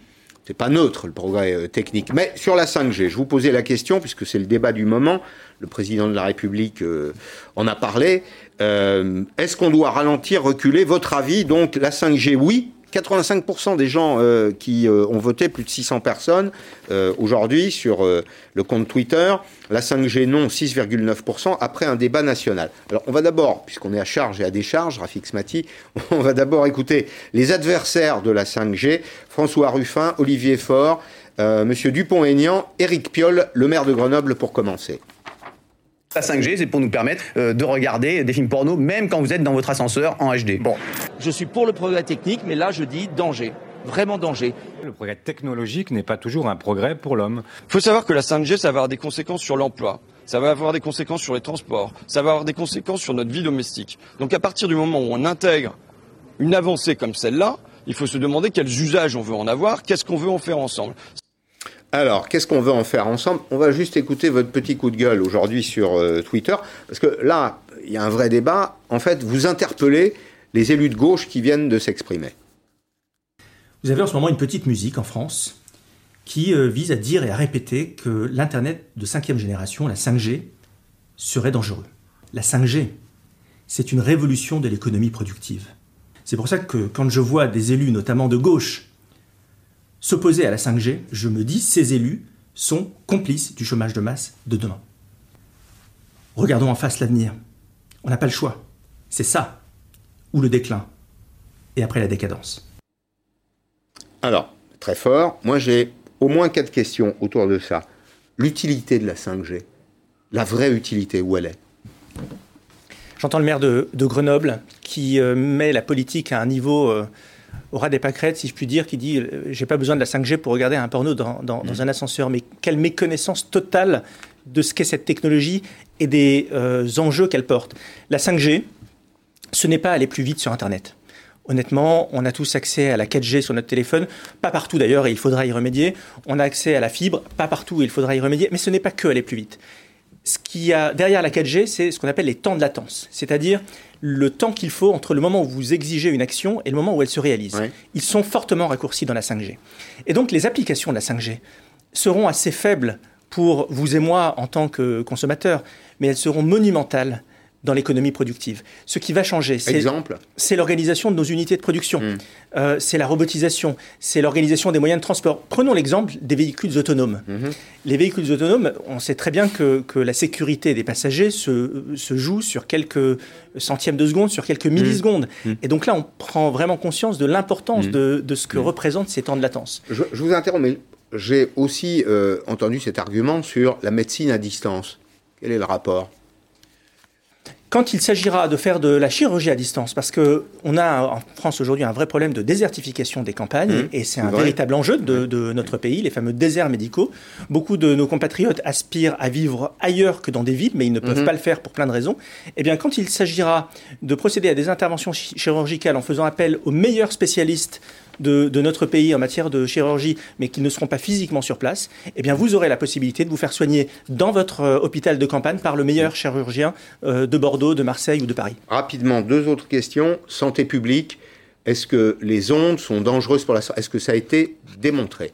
C'est pas neutre le progrès euh, technique. Mais sur la 5G, je vous posais la question puisque c'est le débat du moment. Le président de la République euh, en a parlé. Euh, Est-ce qu'on doit ralentir, reculer? Votre avis Donc la 5G, oui. 85% des gens euh, qui euh, ont voté, plus de 600 personnes euh, aujourd'hui sur le compte Twitter. La 5G, non, 6,9% après un débat national. Alors on va d'abord, puisqu'on est à charge et à décharge, Rafik Smati, on va d'abord écouter les adversaires de la 5G, François Ruffin, Olivier Faure, Monsieur Dupont-Aignan, Éric Piolle, le maire de Grenoble pour commencer. La 5G, c'est pour nous permettre euh, de regarder des films porno, même quand vous êtes dans votre ascenseur en HD. Bon. Je suis pour le progrès technique, mais là je dis danger. Vraiment danger. Le progrès technologique n'est pas toujours un progrès pour l'homme. Il faut savoir que la 5G, ça va avoir des conséquences sur l'emploi. Ça va avoir des conséquences sur les transports. Ça va avoir des conséquences sur notre vie domestique. Donc à partir du moment où on intègre une avancée comme celle-là, il faut se demander quels usages on veut en avoir, qu'est-ce qu'on veut en faire ensemble. Alors, qu'est-ce qu'on veut en faire ensemble? On va juste écouter votre petit coup de gueule aujourd'hui sur euh, Twitter, parce que là, il y a un vrai débat. En fait, vous interpellez les élus de gauche qui viennent de s'exprimer. Vous avez en ce moment une petite musique en France qui euh, vise à dire et à répéter que l'Internet de cinquième génération, la 5G, serait dangereux. La 5G, c'est une révolution de l'économie productive. C'est pour ça que quand je vois des élus, notamment de gauche, s'opposer à la 5G, je me dis ces élus sont complices du chômage de masse de demain. Regardons en face l'avenir. On n'a pas le choix. C'est ça, ou le déclin, et après la décadence. Alors, très fort. Moi, j'ai au moins quatre questions autour de ça. L'utilité de la 5G, la vraie utilité, où elle est? J'entends le maire de, de Grenoble qui euh, met la politique à un niveau euh, aura des pâquerettes, si je puis dire, qui dit euh, j'ai pas besoin de la 5G pour regarder un porno dans, dans- dans un ascenseur. Mais quelle méconnaissance totale de ce qu'est cette technologie et des euh, enjeux qu'elle porte. La 5G, ce n'est pas aller plus vite sur Internet. Honnêtement, on a tous accès à la 4G sur notre téléphone, pas partout d'ailleurs, et il faudra y remédier. On a accès à la fibre, pas partout, et il faudra y remédier. Mais ce n'est pas que aller plus vite. Ce qu'il y a derrière la 4G, c'est ce qu'on appelle les temps de latence, c'est-à-dire le temps qu'il faut entre le moment où vous exigez une action et le moment où elle se réalise. Ils sont fortement raccourcis dans la 5G. Et donc les applications de la 5G seront assez faibles pour vous et moi en tant que consommateurs, mais elles seront monumentales dans l'économie productive. Ce qui va changer, c'est l'organisation de nos unités de production, Euh, c'est la robotisation, c'est l'organisation des moyens de transport. Prenons l'exemple des véhicules autonomes. Les véhicules autonomes, on sait très bien que, que la sécurité des passagers se, se joue sur quelques centièmes de seconde, sur quelques millisecondes. Et donc là, on prend vraiment conscience de l'importance de, de ce que représentent ces temps de latence. Je, je vous interromps, mais j'ai aussi euh, entendu cet argument sur la médecine à distance. Quel est le rapport? Quand il s'agira de faire de la chirurgie à distance, parce que on a en France aujourd'hui un vrai problème de désertification des campagnes, Mmh, et c'est un vrai. véritable enjeu de, de notre pays, les fameux déserts médicaux. Beaucoup de nos compatriotes aspirent à vivre ailleurs que dans des villes, mais ils ne peuvent Mhm. pas le faire pour plein de raisons. Eh bien, quand il s'agira de procéder à des interventions chi- chirurgicales en faisant appel aux meilleurs spécialistes de, de notre pays en matière de chirurgie, mais qui ne seront pas physiquement sur place, eh bien, vous aurez la possibilité de vous faire soigner dans votre euh, hôpital de campagne par le meilleur chirurgien euh, de Bordeaux, de Marseille ou de Paris. Rapidement, deux autres questions. Santé publique, est-ce que les ondes sont dangereuses pour la santé Est-ce que ça a été démontré?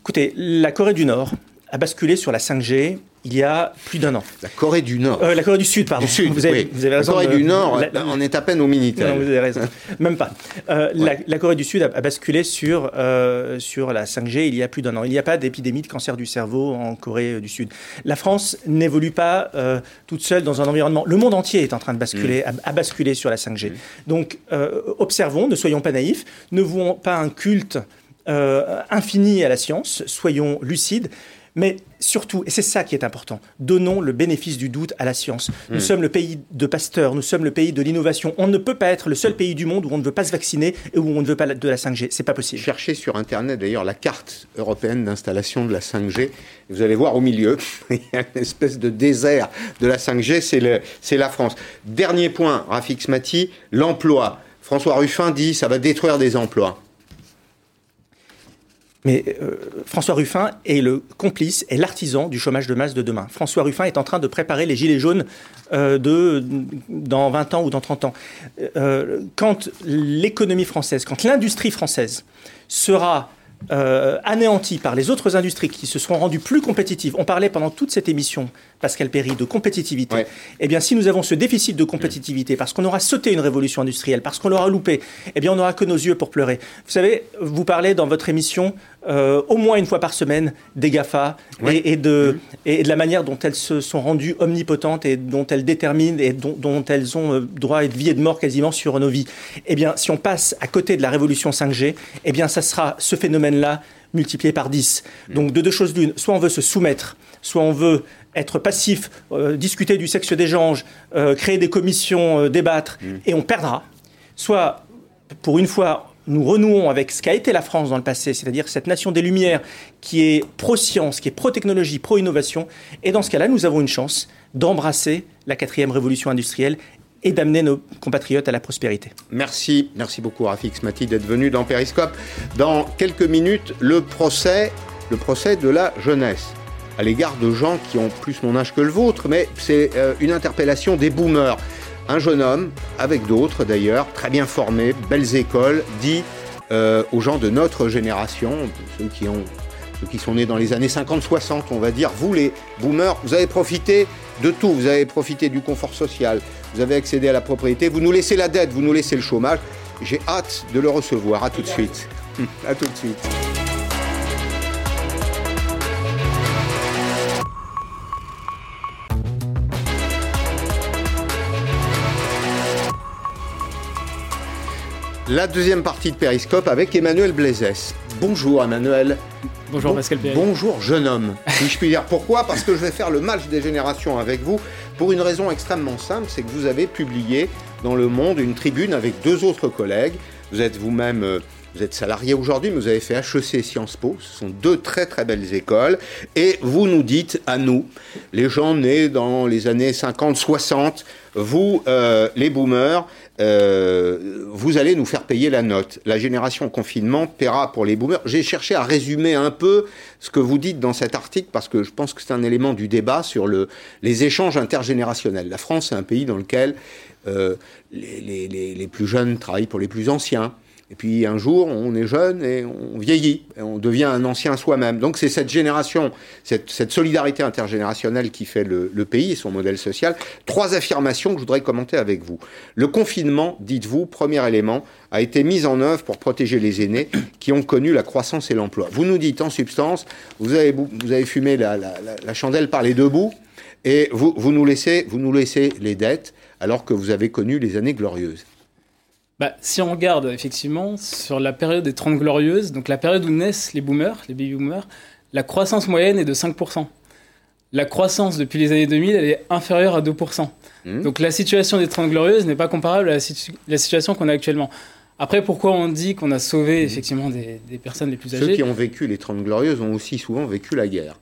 Écoutez, la Corée du Nord a basculé sur la 5G il y a plus d'un an. La Corée du Nord Euh, La Corée du Sud, pardon. Du Sud, vous avez, oui. vous avez La raison. Corée du Nord, la- on est à peine au Minitel. Non, vous avez raison. Même pas. Euh, la, la Corée du Sud a, a basculé sur, euh, sur la 5G il y a plus d'un an. Il n'y a pas d'épidémie de cancer du cerveau en Corée du Sud. La France n'évolue pas euh, toute seule dans un environnement. Le monde entier est en train de basculer, a, a basculé sur la 5G. Donc, euh, observons, ne soyons pas naïfs, ne vouons pas un culte euh, infini à la science, soyons lucides. Mais surtout, et c'est ça qui est important, donnons le bénéfice du doute à la science. Nous Mm. sommes le pays de Pasteur, nous sommes le pays de l'innovation. On ne peut pas être le seul pays du monde où on ne veut pas se vacciner et où on ne veut pas de la 5G. C'est pas possible. Cherchez sur Internet d'ailleurs la carte européenne d'installation de la 5G. Vous allez voir au milieu, il y a une espèce de désert de la 5G, c'est le- c'est la France. Dernier point, Rafik Smati, l'emploi. François Ruffin dit ça va détruire des emplois. Mais euh, François Ruffin est le complice et l'artisan du chômage de masse de demain. François Ruffin est en train de préparer les gilets jaunes euh, dans 20 ans ou dans 30 ans. Euh, quand l'économie française, quand l'industrie française sera euh, anéantie par les autres industries qui se seront rendues plus compétitives, on parlait pendant toute cette émission, Pascal Perry, de compétitivité. Eh bien, si nous avons ce déficit de compétitivité, parce qu'on aura sauté une révolution industrielle, parce qu'on l'aura loupé, eh bien, on n'aura que nos yeux pour pleurer. Vous savez, vous parlez dans votre émission euh, au moins une fois par semaine des GAFA et, et de, et de la manière dont elles se sont rendues omnipotentes et dont elles déterminent et dont, dont elles ont euh, droit de vie et de mort quasiment sur nos vies. Eh bien, si on passe à côté de la révolution 5G, eh bien, ça sera ce phénomène-là multiplié par 10. Donc, de deux choses l'une, soit on veut se soumettre, soit on veut être passif, euh, discuter du sexe des anges, euh, créer des commissions, débattre, et on perdra. Soit, pour une fois, nous renouons avec ce qu'a été la France dans le passé, c'est-à-dire cette nation des Lumières qui est pro-science, qui est pro-technologie, pro-innovation. Et dans ce cas-là, nous avons une chance d'embrasser la quatrième révolution industrielle et d'amener nos compatriotes à la prospérité. Merci, merci beaucoup Rafik Smati d'être venu dans Périscope. Dans quelques minutes, le procès, le procès de la jeunesse à l'égard de gens qui ont plus mon âge que le vôtre, mais c'est euh, une interpellation des boomers. Un jeune homme, avec d'autres d'ailleurs, très bien formé, belles écoles, dit euh, aux gens de notre génération, ceux qui ont ceux qui sont nés dans les années 50-60, on va dire, vous les boomers, vous avez profité de tout, vous avez profité du confort social, vous avez accédé à la propriété, vous nous laissez la dette, vous nous laissez le chômage. J'ai hâte de le recevoir. À tout de suite. À tout de suite. La deuxième partie de Périscope avec Emmanuel Blaisès. Bonjour Emmanuel. Bonjour Bon- Pascal. Bonjour jeune homme, si je puis dire. Pourquoi Parce que je vais faire le match des générations avec vous pour une raison extrêmement simple, c'est que vous avez publié dans Le Monde une tribune avec deux autres collègues Vous êtes vous-même, euh, vous êtes salarié aujourd'hui, mais vous avez fait HEC Sciences Po. Ce sont deux très très belles écoles. Et vous nous dites à nous, les gens nés dans les années 50, 60, vous, euh, les boomers, euh, vous allez nous faire payer la note. La génération confinement paiera pour les boomers. J'ai cherché à résumer un peu ce que vous dites dans cet article parce que je pense que c'est un élément du débat sur le, les échanges intergénérationnels. La France est un pays dans lequel euh, les plus jeunes travaillent pour les plus anciens. Et puis un jour, on est jeune et on vieillit, on devient un ancien soi-même. Donc c'est cette génération, cette, solidarité intergénérationnelle qui fait le, pays et son modèle social. Trois affirmations que je voudrais commenter avec vous. Le confinement, dites-vous, premier élément, a été mis en œuvre pour protéger les aînés qui ont connu la croissance et l'emploi. Vous nous dites en substance, vous avez, fumé la, chandelle par les deux bouts et vous nous laissez les dettes alors que vous avez connu les années glorieuses. Bah, si on regarde effectivement sur la période des 30 glorieuses, donc la période où naissent les boomers, les baby boomers, la croissance moyenne est de 5%. La croissance depuis les années 2000, elle est inférieure à 2%. Mmh. Donc la situation des 30 glorieuses n'est pas comparable à la, situ la situation qu'on a actuellement. Après, pourquoi on dit qu'on a sauvé effectivement des, des, personnes les plus âgées Ceux qui ont vécu les 30 glorieuses ont aussi souvent vécu la guerre.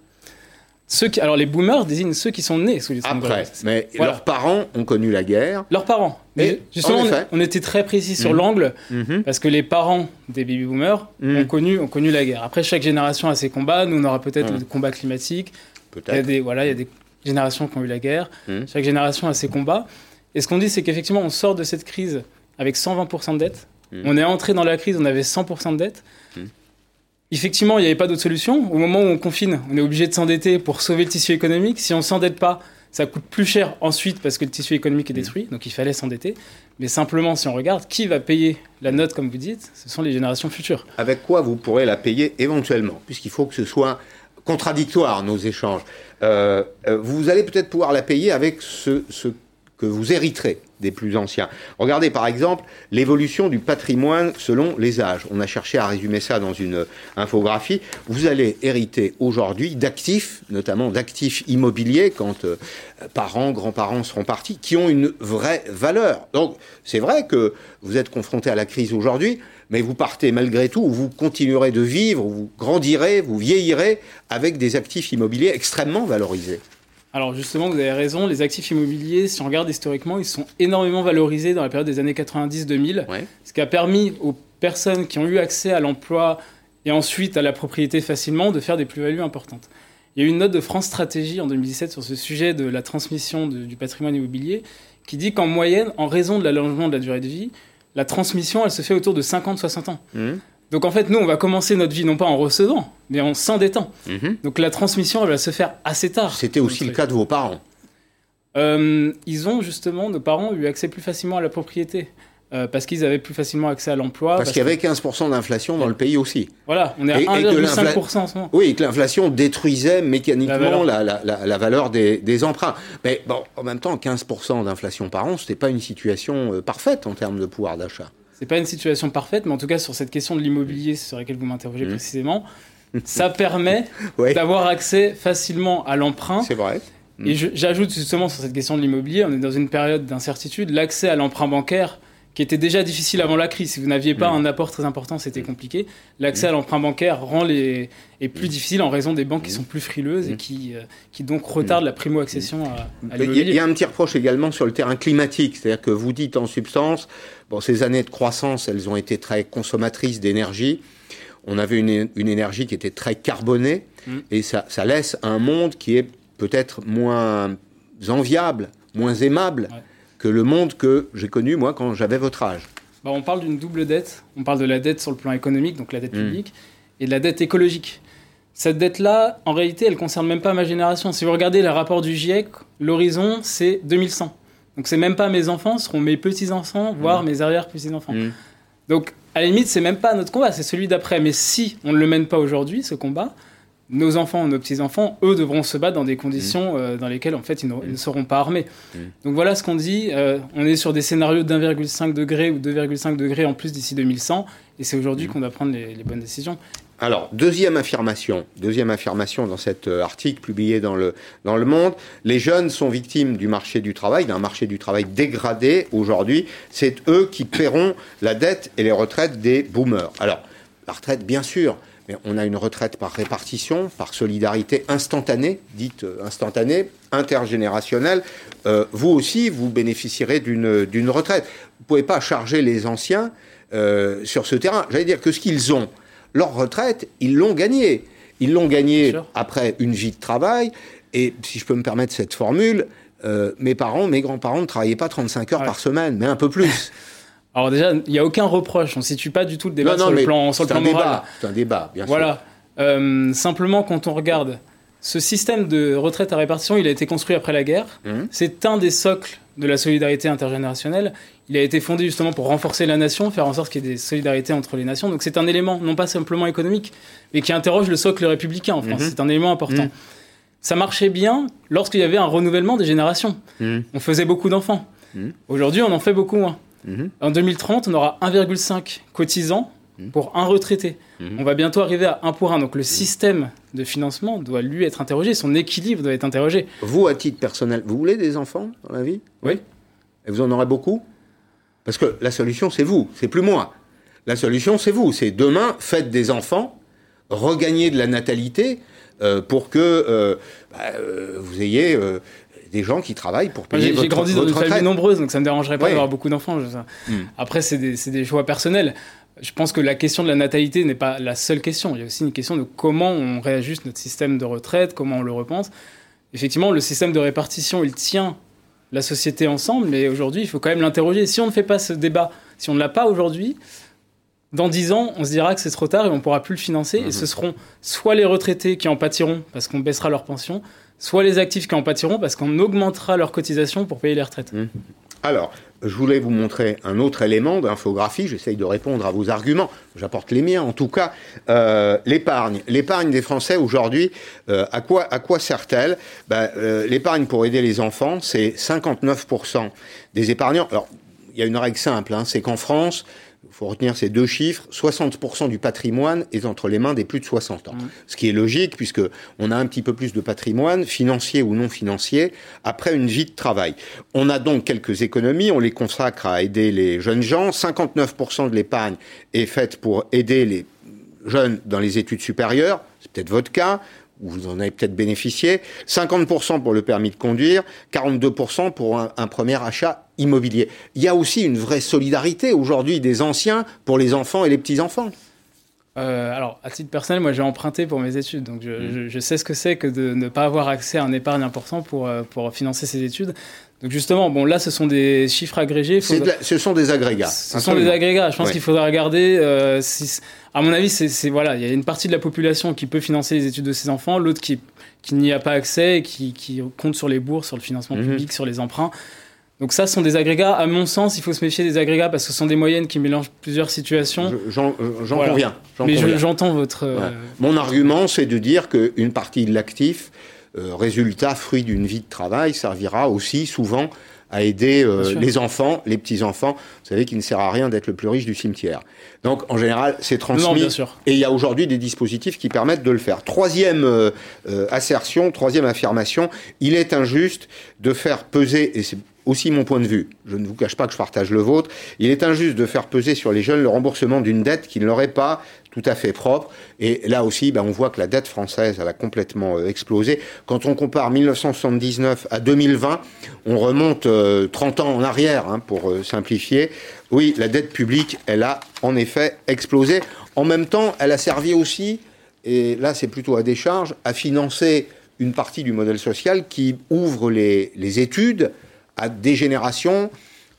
Ceux qui, alors les boomers désignent ceux qui sont nés sous les Après, mais voilà. leurs parents ont connu la guerre. Leurs parents. Mais justement, on, on, était très précis sur mmh. l'angle mmh. parce que les parents des baby boomers mmh. ont connu ont connu la guerre. Après, chaque génération a ses combats. Nous, on aura peut-être des combats climatiques. Peut-être. Il y a des voilà, il y a des générations qui ont eu la guerre. Chaque génération a ses combats. Et ce qu'on dit, c'est qu'effectivement, on sort de cette crise avec 120% de dette. On est entré dans la crise, on avait 100% de dette. Effectivement, il n'y avait pas d'autre solution. Au moment où on confine, on est obligé de s'endetter pour sauver le tissu économique. Si on ne s'endette pas, ça coûte plus cher ensuite parce que le tissu économique est détruit, donc il fallait s'endetter. Mais simplement, si on regarde, qui va payer la note, comme vous dites? Ce sont les générations futures. Avec quoi vous pourrez la payer éventuellement, puisqu'il faut que ce soit contradictoire, nos échanges. Euh, vous allez peut-être pouvoir la payer avec ce, ce que vous hériterez des plus anciens. Regardez par exemple l'évolution du patrimoine selon les âges. On a cherché à résumer ça dans une infographie. Vous allez hériter aujourd'hui d'actifs, notamment d'actifs immobiliers quand euh, parents, grands-parents seront partis, qui ont une vraie valeur. Donc c'est vrai que vous êtes confronté à la crise aujourd'hui, mais vous partez malgré tout, vous continuerez de vivre, vous grandirez, vous vieillirez avec des actifs immobiliers extrêmement valorisés. Alors justement, vous avez raison, les actifs immobiliers, si on regarde historiquement, ils sont énormément valorisés dans la période des années 90-2000, ouais. ce qui a permis aux personnes qui ont eu accès à l'emploi et ensuite à la propriété facilement de faire des plus-values importantes. Il y a eu une note de France Stratégie en 2017 sur ce sujet de la transmission de, du patrimoine immobilier qui dit qu'en moyenne, en raison de l'allongement de la durée de vie, la transmission, elle se fait autour de 50-60 ans. Mmh. Donc en fait, nous, on va commencer notre vie non pas en recevant, mais en s'endettant. Mmh. Donc la transmission, elle va se faire assez tard. C'était aussi le cas de vos parents. Euh, ils ont justement, nos parents, eu accès plus facilement à la propriété. Euh, parce qu'ils avaient plus facilement accès à l'emploi. Parce, parce qu'il y avait 15% d'inflation dans le pays aussi. Voilà, on est à 1,5% en ce moment. Oui, et que l'inflation détruisait mécaniquement la valeur, la, la, la, la valeur des, des, emprunts. Mais bon, en même temps, 15% d'inflation par an, ce n'était pas une situation euh, parfaite en termes de pouvoir d'achat. C'est pas une situation parfaite, mais en tout cas, sur cette question de l'immobilier sur laquelle vous m'interrogez mmh. précisément, ça permet ouais. d'avoir accès facilement à l'emprunt. C'est vrai. Et j'ajoute justement sur cette question de l'immobilier, on est dans une période d'incertitude, l'accès à l'emprunt bancaire qui était déjà difficile avant la crise. Si vous n'aviez pas mmh. un apport très important, c'était compliqué. L'accès mmh. à l'emprunt bancaire rend les est plus mmh. difficile en raison des banques qui sont plus frileuses et qui euh, qui donc retardent la primo-accession à, à Il y a un petit reproche également sur le terrain climatique, c'est-à-dire que vous dites en substance, bon, ces années de croissance, elles ont été très consommatrices d'énergie. On avait une, une, énergie qui était très carbonée et ça, ça laisse un monde qui est peut-être moins enviable, moins aimable. Ouais que le monde que j'ai connu, moi, quand j'avais votre âge. Bah, on parle d'une double dette. On parle de la dette sur le plan économique, donc la dette mmh. publique, et de la dette écologique. Cette dette-là, en réalité, elle ne concerne même pas ma génération. Si vous regardez le rapport du GIEC, l'horizon, c'est 2100. Donc, c'est même pas mes enfants, ce seront mes petits-enfants, voire mmh. mes arrière-petits-enfants. Mmh. Donc, à la limite, c'est même pas notre combat, c'est celui d'après. Mais si on ne le mène pas aujourd'hui, ce combat, nos enfants, nos petits-enfants, eux devront se battre dans des conditions mmh. euh, dans lesquelles en fait ils, ne seront pas armés. Mmh. Donc voilà ce qu'on dit. Euh, on est sur des scénarios d'1,5 degré ou 2,5 degrés en plus d'ici 2100, et c'est aujourd'hui mmh. qu'on doit prendre les, les, bonnes décisions. Alors, deuxième affirmation, deuxième affirmation dans cet euh, article publié dans le, dans le Monde, les jeunes sont victimes du marché du travail, d'un marché du travail dégradé aujourd'hui. C'est eux qui paieront la dette et les retraites des boomers. Alors, la retraite, bien sûr, mais on a une retraite par répartition, par solidarité instantanée, dite euh, instantanée, intergénérationnelle. Euh, vous aussi, vous bénéficierez d'une retraite. Vous ne pouvez pas charger les anciens euh, sur ce terrain. J'allais dire que ce qu'ils ont, leur retraite, ils l'ont gagnée. Ils l'ont gagnée après une vie de travail. Et si je peux me permettre cette formule, euh, mes parents, mes grands-parents ne travaillaient pas 35 heures par semaine, mais un peu plus. Alors déjà, il n'y a aucun reproche. On ne situe pas du tout le débat Non, non, sur, le plan, sur le c'est plan un moral. débat, c'est un débat, bien sûr. voilà. Euh, simplement, quand on regarde ce système de retraite à répartition, il a été construit après la guerre. Hum. C'est un des socles de la solidarité intergénérationnelle. Il a été fondé justement pour renforcer la nation, faire en sorte qu'il y ait des solidarités entre les nations. Donc c'est un élément non pas simplement économique, mais qui interroge le socle républicain en France. Mhm. C'est un élément important. Mhm. Ça marchait bien lorsqu'il y avait un renouvellement des générations. On faisait beaucoup d'enfants. Mhm. Aujourd'hui, on en fait beaucoup moins. Mhm. En 2030, on aura 1,5 cotisants pour un retraité. Mhm. On va bientôt arriver à 1 pour 1. Donc le système de financement doit lui être interrogé, son équilibre doit être interrogé. Vous, à titre personnel, vous voulez des enfants dans la vie? Oui. Et vous en aurez beaucoup? Parce que la solution, c'est vous, c'est plus moi. La solution, c'est vous. C'est demain, faites des enfants, regagnez de la natalité euh, pour que euh, bah, euh, vous ayez des gens qui travaillent pour payer votre, j'ai grandi dans une famille nombreuse, donc ça me dérangerait pas d'avoir beaucoup d'enfants. Hmm. Après, c'est des, choix personnels. Je pense que la question de la natalité n'est pas la seule question. Il y a aussi une question de comment on réajuste notre système de retraite, comment on le repense. Effectivement, le système de répartition, il tient la société ensemble, mais aujourd'hui, il faut quand même l'interroger. Si on ne fait pas ce débat, si on ne l'a pas aujourd'hui, dans 10 ans, on se dira que c'est trop tard et on ne pourra plus le financer. Et ce seront soit les retraités qui en pâtiront parce qu'on baissera leur pension, soit les actifs qui en pâtiront parce qu'on augmentera leurs cotisations pour payer les retraites. Alors, je voulais vous montrer un autre élément d'infographie. J'essaye de répondre à vos arguments. J'apporte les miens, en tout cas. Euh, l'épargne. L'épargne des Français aujourd'hui, euh, à quoi, à quoi sert-elle? Ben, euh, L'épargne pour aider les enfants, c'est 59% des épargnants. Alors, il y a une règle simple, hein, c'est qu'en France, il faut retenir ces deux chiffres, 60% du patrimoine est entre les mains des plus de 60 ans. Ce qui est logique puisque on a un petit peu plus de patrimoine, financier ou non financier, après une vie de travail. On a donc quelques économies, on les consacre à aider les jeunes gens. 59% de l'épargne est faite pour aider les jeunes dans les études supérieures, c'est peut-être votre cas, ou vous en avez peut-être bénéficié, 50% pour le permis de conduire, 42% pour un, un premier achat immobilier. Il y a aussi une vraie solidarité aujourd'hui des anciens pour les enfants et les petits-enfants. Euh, alors, à titre personnel, moi j'ai emprunté pour mes études, donc je, Mmh. je- je sais ce que c'est que de ne pas avoir accès à un épargne important pour, euh, pour financer ses études. Donc justement, bon là ce sont des chiffres agrégés. faudra- la- ce sont des agrégats. Ce sont des agrégats. Je pense Ouais. qu'il faudra regarder. euh, si, à mon avis, c'est voilà, il y a une partie de la population qui peut financer les études de ses enfants, l'autre qui, qui n'y a pas accès, et qui, qui compte sur les bourses, sur le financement Mhm. public, sur les emprunts. Donc ça, ce sont des agrégats. À mon sens, il faut se méfier des agrégats parce que ce sont des moyennes qui mélangent plusieurs situations. Je- J'en j'en Voilà. conviens. Mais je- j'entends votre. euh. Mon argument, c'est de dire qu'une partie de l'actif, euh, résultat, fruit d'une vie de travail, servira aussi souvent à aider euh, les enfants, les petits-enfants. Vous savez qu'il ne sert à rien d'être le plus riche du cimetière. Donc, en général, c'est transmis. Non, bien sûr. Et il y a aujourd'hui des dispositifs qui permettent de le faire. Troisième euh, euh, assertion, troisième affirmation, il est injuste de faire peser, et c'est aussi mon point de vue, je ne vous cache pas que je partage le vôtre, il est injuste de faire peser sur les jeunes le remboursement d'une dette qui ne leur est pas tout à fait propre. Et là aussi, ben, on voit que la dette française, elle a complètement euh, explosé. Quand on compare 1979 à 2020, on remonte euh, 30 ans en arrière, hein, pour euh, simplifier. Oui, la dette publique, elle a en effet explosé. En même temps, elle a servi aussi, et là c'est plutôt à décharge, à financer une partie du modèle social qui ouvre les, les études à des générations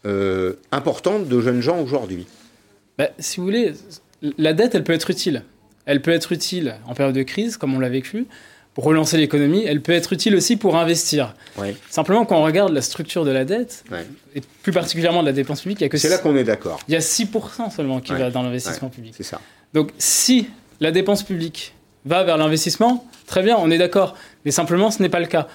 euh, importantes de jeunes gens aujourd'hui. Bah, si vous voulez, la dette, elle peut être utile. Elle peut être utile en période de crise, comme on l'a vécu, pour relancer l'économie. Elle peut être utile aussi pour investir. Ouais. Simplement, quand on regarde la structure de la dette, Ouais. et plus particulièrement de la dépense publique, il y a que C'est là qu'on est d'accord. il y a 6% seulement qui Ouais. va dans l'investissement public. C'est ça. Donc, si la dépense publique va vers l'investissement, très bien, on est d'accord. Mais simplement, ce n'est pas le cas.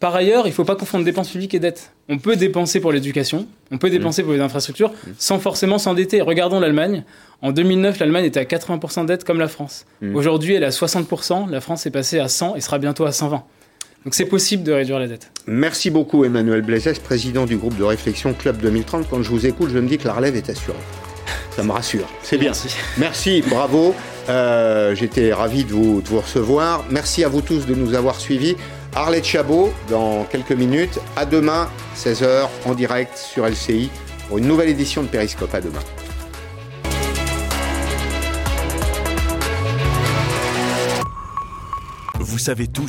Par ailleurs, il ne faut pas confondre dépenses publiques et dette. On peut dépenser pour l'éducation, on peut dépenser pour les infrastructures, sans forcément s'endetter. Regardons l'Allemagne. En 2009, l'Allemagne était à 80% de dette comme la France. Mm. Aujourd'hui, elle est à 60%. La France est passée à 100 et sera bientôt à 120. Donc c'est possible de réduire la dette. Merci beaucoup Emmanuel Blazès, président du groupe de réflexion Club 2030. Quand je vous écoute, je me dis que la relève est assurée. Ça me rassure. C'est bien. Merci. Merci, bravo. Euh, J'étais ravi de vous, de vous recevoir. Merci à vous tous de nous avoir suivis. Arlette Chabot, dans quelques minutes. À demain, 16h, en direct sur LCI, pour une nouvelle édition de Périscope. À demain. Vous savez tout